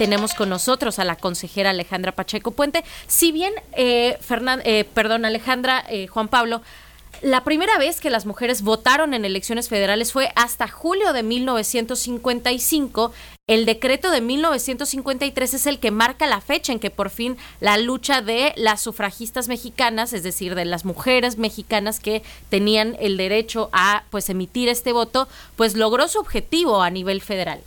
tenemos con nosotros a la consejera Alejandra Pacheco Puente. Si bien, eh, eh perdón, Alejandra, eh, Juan Pablo, la primera vez que las mujeres votaron en elecciones federales fue hasta julio de 1955. El decreto de 1953 es el que marca la fecha en que por fin la lucha de las sufragistas mexicanas, es decir, de las mujeres mexicanas que tenían el derecho a pues emitir este voto, pues logró su objetivo a nivel federal.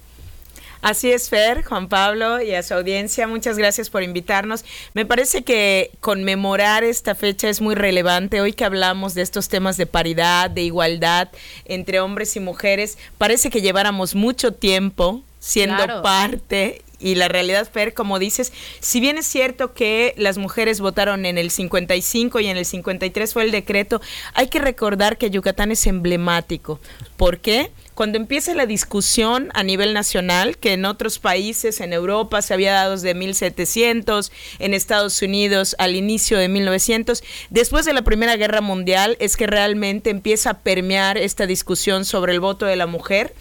Así es, Fer, Juan Pablo y a su audiencia, muchas gracias por invitarnos. Me parece que conmemorar esta fecha es muy relevante. Hoy que hablamos de estos temas de paridad, de igualdad entre hombres y mujeres, parece que lleváramos mucho tiempo siendo parte y la realidad, Fer, como dices, si bien es cierto que las mujeres votaron en el 55 y en el 53 fue el decreto, hay que recordar que Yucatán es emblemático. ¿Por qué? Cuando empieza la discusión a nivel nacional, que en otros países, en Europa se había dado desde 1700, en Estados Unidos al inicio de 1900, después de la Primera Guerra Mundial es que realmente empieza a permear esta discusión sobre el voto de la mujer.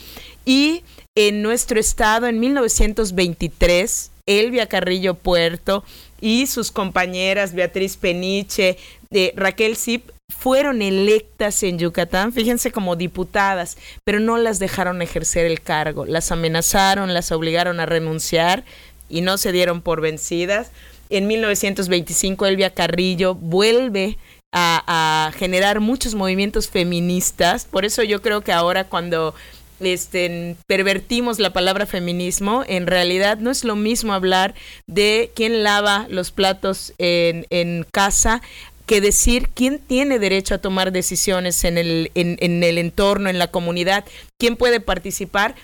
Y en nuestro estado en 1923, Elvia Carrillo Puerto y sus compañeras Beatriz Peniche, de Raquel Zip fueron electas en Yucatán, fíjense como diputadas, pero no las dejaron ejercer el cargo, las amenazaron, las obligaron a renunciar y no se dieron por vencidas. En 1925 Elvia Carrillo vuelve a, a generar muchos movimientos feministas, por eso yo creo que ahora cuando este, pervertimos la palabra feminismo, en realidad no es lo mismo hablar de quién lava los platos en, en casa que decir quién tiene derecho a tomar decisiones en el, en, el entorno, en la comunidad, quién puede participar.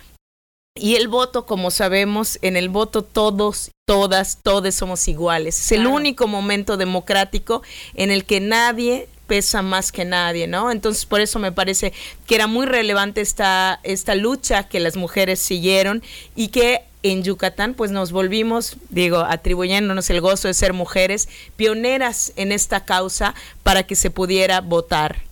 Y el voto, como sabemos, en el voto todos, todas, todos somos iguales. Es el único momento democrático en el que nadie pesa más que nadie, ¿no? Entonces, por eso me parece que era muy relevante esta, esta lucha que las mujeres siguieron y que en Yucatán, pues nos volvimos, digo, atribuyéndonos el gozo de ser mujeres, pioneras en esta causa para que se pudiera votar.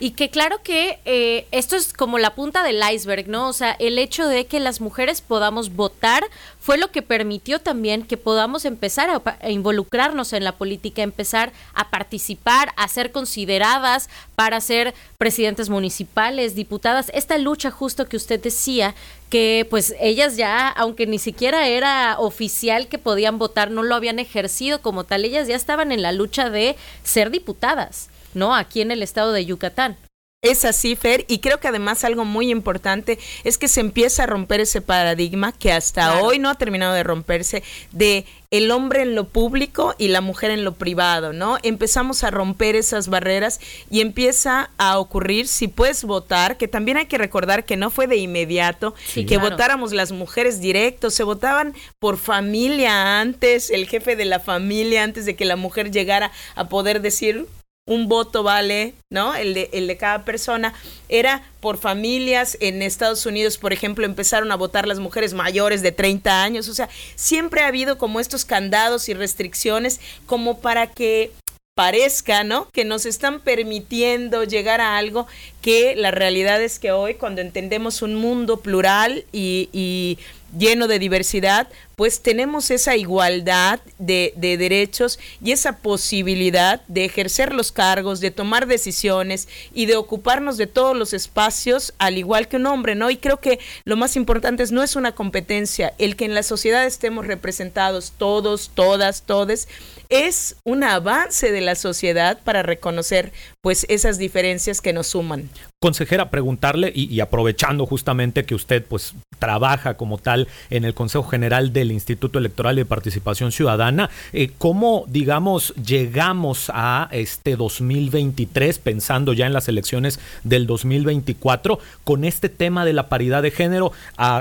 Y que claro que eh, esto es como la punta del iceberg, ¿no? O sea, el hecho de que las mujeres podamos votar fue lo que permitió también que podamos empezar a, involucrarnos en la política, empezar a participar, a ser consideradas para ser presidentes municipales, diputadas. Esta lucha justo que usted decía, que pues ellas ya, aunque ni siquiera era oficial que podían votar, no lo habían ejercido como tal, ellas ya estaban en la lucha de ser diputadas. ¿No? Aquí en el estado de Yucatán. Es así, Fer, y creo que además algo muy importante es que se empieza a romper ese paradigma que hasta hoy no ha terminado de romperse de el hombre en lo público y la mujer en lo privado, ¿no? Empezamos a romper esas barreras y empieza a ocurrir si puedes votar, que también hay que recordar que no fue de inmediato, que votáramos las mujeres directos, se votaban por familia antes, el jefe de la familia antes de que la mujer llegara a poder decir un voto vale, ¿no? El de, el de cada persona. Era por familias. En Estados Unidos, por ejemplo, empezaron a votar las mujeres mayores de 30 años. O sea, siempre ha habido como estos candados y restricciones como para que parezca, ¿no? Que nos están permitiendo llegar a algo que la realidad es que hoy, cuando entendemos un mundo plural y, y lleno de diversidad, pues tenemos esa igualdad de, de, derechos y esa posibilidad de ejercer los cargos, de tomar decisiones y de ocuparnos de todos los espacios al igual que un hombre, ¿no? Y creo que lo más importante es no es una competencia, el que en la sociedad estemos representados todos, todas, todes, es un avance de la sociedad para reconocer pues esas diferencias que nos suman. Consejera, preguntarle y, aprovechando justamente que usted pues trabaja como tal en el Consejo General del Instituto Electoral de Participación Ciudadana, eh, ¿cómo digamos llegamos a este 2023 pensando ya en las elecciones del 2024 con este tema de la paridad de género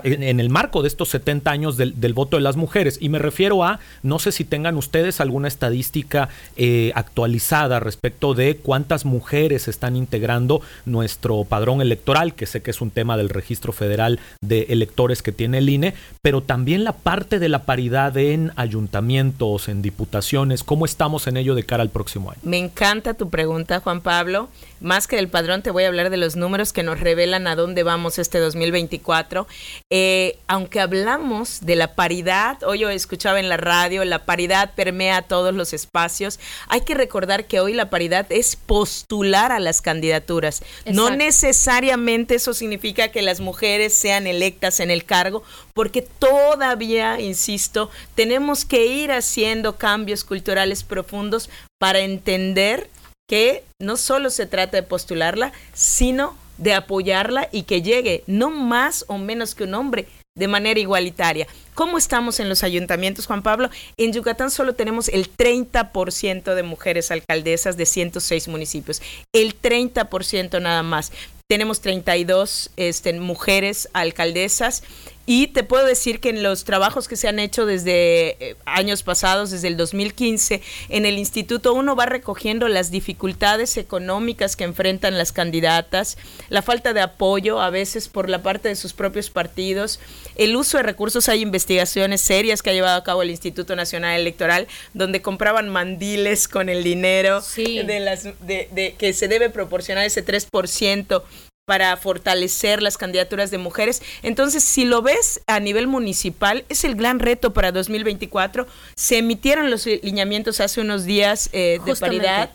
en, el marco de estos 70 años del, voto de las mujeres? Y me refiero a, no sé si tengan ustedes alguna estadística eh, actualizada respecto de cuántas mujeres están integrando nuestro padrón electoral, que sé que es un tema del registro federal de electores que tiene el INE, pero también la parte de la paridad en ayuntamientos, en diputaciones, ¿cómo estamos en ello de cara al próximo año? Me encanta tu pregunta, Juan Pablo. más que del padrón, te voy a hablar de los números que nos revelan a dónde vamos este 2024. Eh, aunque hablamos de la paridad, hoy yo escuchaba en la radio, la paridad permea todos los espacios, hay que recordar que hoy la paridad es postular a las candidaturas. No necesariamente eso significa que las mujeres sean electas en el cargo, porque todavía, insisto, tenemos que ir haciendo cambios culturales profundos para entender que no solo se trata de postularla, sino de apoyarla y que llegue no más o menos que un hombre de manera igualitaria. ¿Cómo estamos en los ayuntamientos, Juan Pablo? En Yucatán solo tenemos el 30% de mujeres alcaldesas de 106 municipios. El 30% nada más. Tenemos 32 este, mujeres alcaldesas y te puedo decir que en los trabajos que se han hecho desde eh, años pasados, desde el 2015, en el instituto uno va recogiendo las dificultades económicas que enfrentan las candidatas, la falta de apoyo a veces por la parte de sus propios partidos, el uso de recursos, hay investigaciones serias que ha llevado a cabo el Instituto Nacional Electoral, donde compraban mandiles con el dinero de las, de, de, que se debe proporcionar ese 3% para fortalecer las candidaturas de mujeres. Entonces, si lo ves a nivel municipal, es el gran reto para 2024. Se emitieron los lineamientos hace unos días eh, de paridad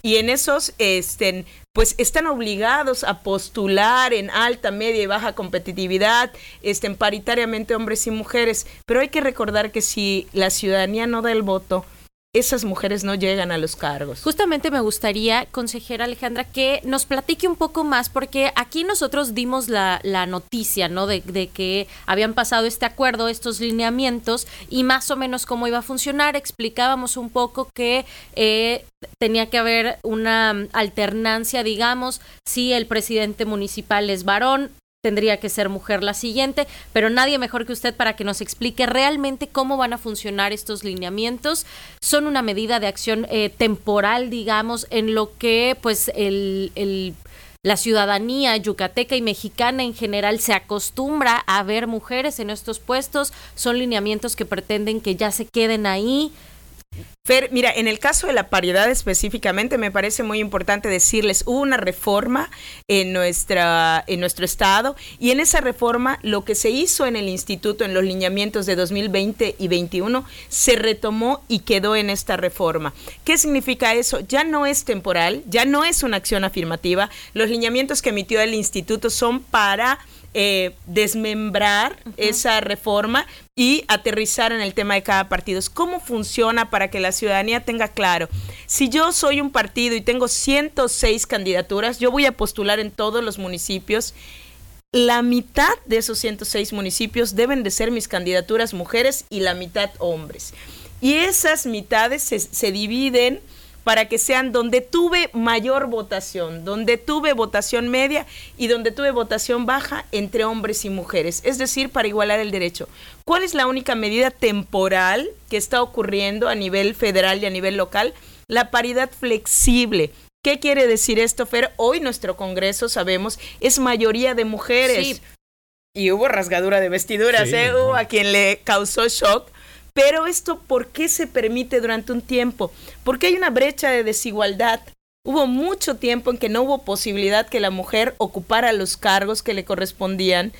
y en esos estén pues están obligados a postular en alta, media y baja competitividad, estén paritariamente hombres y mujeres, pero hay que recordar que si la ciudadanía no da el voto, esas mujeres no llegan a los cargos. Justamente me gustaría, consejera Alejandra, que nos platique un poco más, porque aquí nosotros dimos la, noticia, ¿no? De, que habían pasado este acuerdo, estos lineamientos, y más o menos cómo iba a funcionar. Explicábamos un poco que eh, tenía que haber una alternancia, digamos, si el presidente municipal es varón, tendría que ser mujer la siguiente, pero nadie mejor que usted para que nos explique realmente cómo van a funcionar estos lineamientos. Son una medida de acción eh, temporal, digamos, en lo que pues el, la ciudadanía yucateca y mexicana en general se acostumbra a ver mujeres en estos puestos, son lineamientos que pretenden que ya se queden ahí, Fer, mira, en el caso de la paridad específicamente, me parece muy importante decirles, hubo una reforma en, nuestra, en nuestro estado y en esa reforma lo que se hizo en el instituto, en los lineamientos de 2020 y 21, se retomó y quedó en esta reforma. ¿Qué significa eso? Ya no es temporal, ya no es una acción afirmativa. Los lineamientos que emitió el instituto son para eh, desmembrar esa reforma y aterrizar en el tema de cada partido. ¿Cómo funciona para que la ciudadanía tenga claro? Si yo soy un partido y tengo 106 candidaturas, yo voy a postular en todos los municipios. La mitad de esos 106 municipios deben de ser mis candidaturas mujeres y la mitad hombres. Y esas mitades se, se dividen para que sean donde tuve mayor votación, donde tuve votación media y donde tuve votación baja entre hombres y mujeres, es decir, para igualar el derecho. ¿Cuál es la única medida temporal que está ocurriendo a nivel federal y a nivel local? La paridad flexible. ¿Qué quiere decir esto, Fer? Hoy nuestro Congreso, sabemos, es mayoría de mujeres. Y hubo rasgadura de vestiduras, ¿eh? Hubo a quien le causó shock pero esto, ¿por qué se permite durante un tiempo? Porque hay una brecha de desigualdad. Hubo mucho tiempo en que no hubo posibilidad que la mujer ocupara los cargos que le correspondían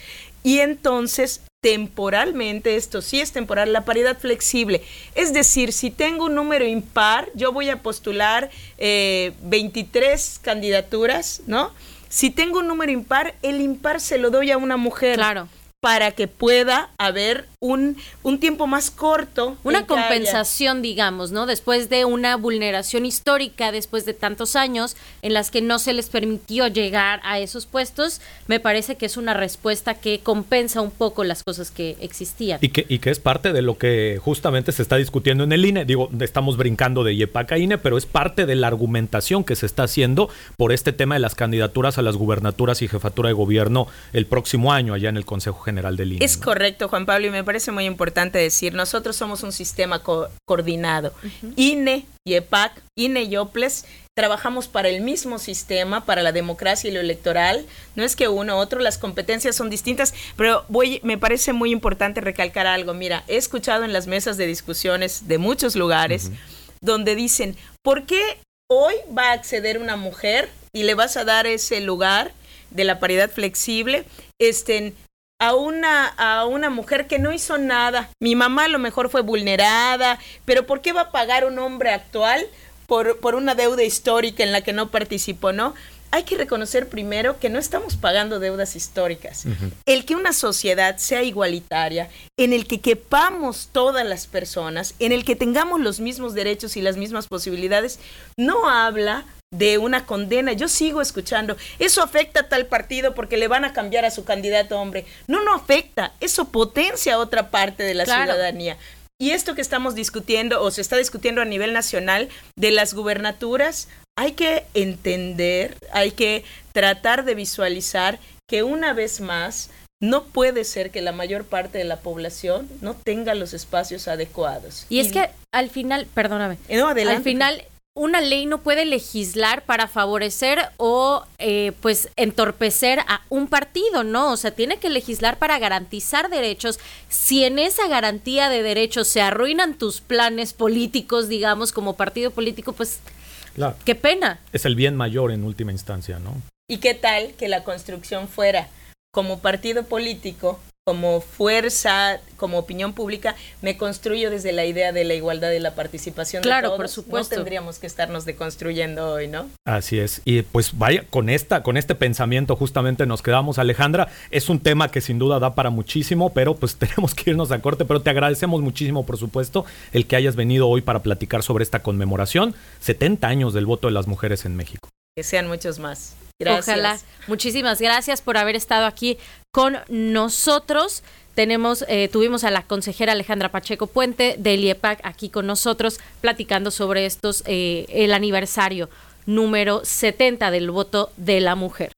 y entonces temporalmente, esto sí es temporal, la paridad flexible. Es decir, si tengo un número impar, yo voy a postular 23 eh, candidaturas, ¿no? Si tengo un número impar, el impar se lo doy a una mujer. Claro para que pueda haber un, un tiempo más corto. Una compensación, digamos, ¿no? Después de una vulneración histórica, después de tantos años en las que no se les permitió llegar a esos puestos, me parece que es una respuesta que compensa un poco las cosas que existían. Y que, y que es parte de lo que justamente se está discutiendo en el INE. Digo, estamos brincando de YEPAC a INE, pero es parte de la argumentación que se está haciendo por este tema de las candidaturas a las gubernaturas y jefatura de gobierno el próximo año allá en el Consejo General del INE. Es correcto, Juan Pablo, y me parece muy importante decir, nosotros somos un sistema coordinado. INE y EPAC, INE y OPLES, trabajamos para el mismo sistema, para la democracia y lo electoral. No es que uno u otro, las competencias son distintas, pero voy, me parece muy importante recalcar algo. Mira, he escuchado en las mesas de discusiones de muchos lugares donde dicen, ¿por qué hoy va a acceder una mujer y le vas a dar ese lugar de la paridad flexible, estén a una, a una mujer que no hizo nada. Mi mamá a lo mejor fue vulnerada, pero ¿por qué va a pagar un hombre actual por, por una deuda histórica en la que no participó, no? hay que reconocer primero que no estamos pagando deudas históricas. El que una sociedad sea igualitaria, en el que quepamos todas las personas, en el que tengamos los mismos derechos y las mismas posibilidades, no habla de una condena. Yo sigo escuchando, eso afecta a tal partido porque le van a cambiar a su candidato hombre. No, no afecta, eso potencia a otra parte de la ciudadanía. Y esto que estamos discutiendo o se está discutiendo a nivel nacional de las gubernaturas, hay que entender, hay que tratar de visualizar que una vez más no puede ser que la mayor parte de la población no tenga los espacios adecuados. Y, es que al final, perdóname, no, adelante. al final una ley no puede legislar para favorecer o eh, pues entorpecer a un partido, ¿no? O sea, tiene que legislar para garantizar derechos. Si en esa garantía de derechos se arruinan tus planes políticos, digamos, como partido político, pues Qué pena. Es el bien mayor en última instancia, ¿no? ¿Y qué tal que la construcción fuera como partido político, como fuerza, como opinión pública, me construyo desde la idea de la igualdad y la participación claro, de por supuesto. No tendríamos que estarnos deconstruyendo hoy, ¿no? Así es. Y pues vaya, con esta, con este pensamiento justamente nos quedamos, Alejandra. Es un tema que sin duda da para muchísimo, pero pues tenemos que irnos a corte. Pero te agradecemos muchísimo, por supuesto, el que hayas venido hoy para platicar sobre esta conmemoración, 70 años del voto de las mujeres en México. Que sean muchos más. Ojalá. Muchísimas gracias por haber estado aquí con nosotros. Tenemos, eh, tuvimos a la consejera Alejandra Pacheco Puente del IEPAC aquí con nosotros platicando sobre estos, eh, el aniversario número 70 del voto de la mujer.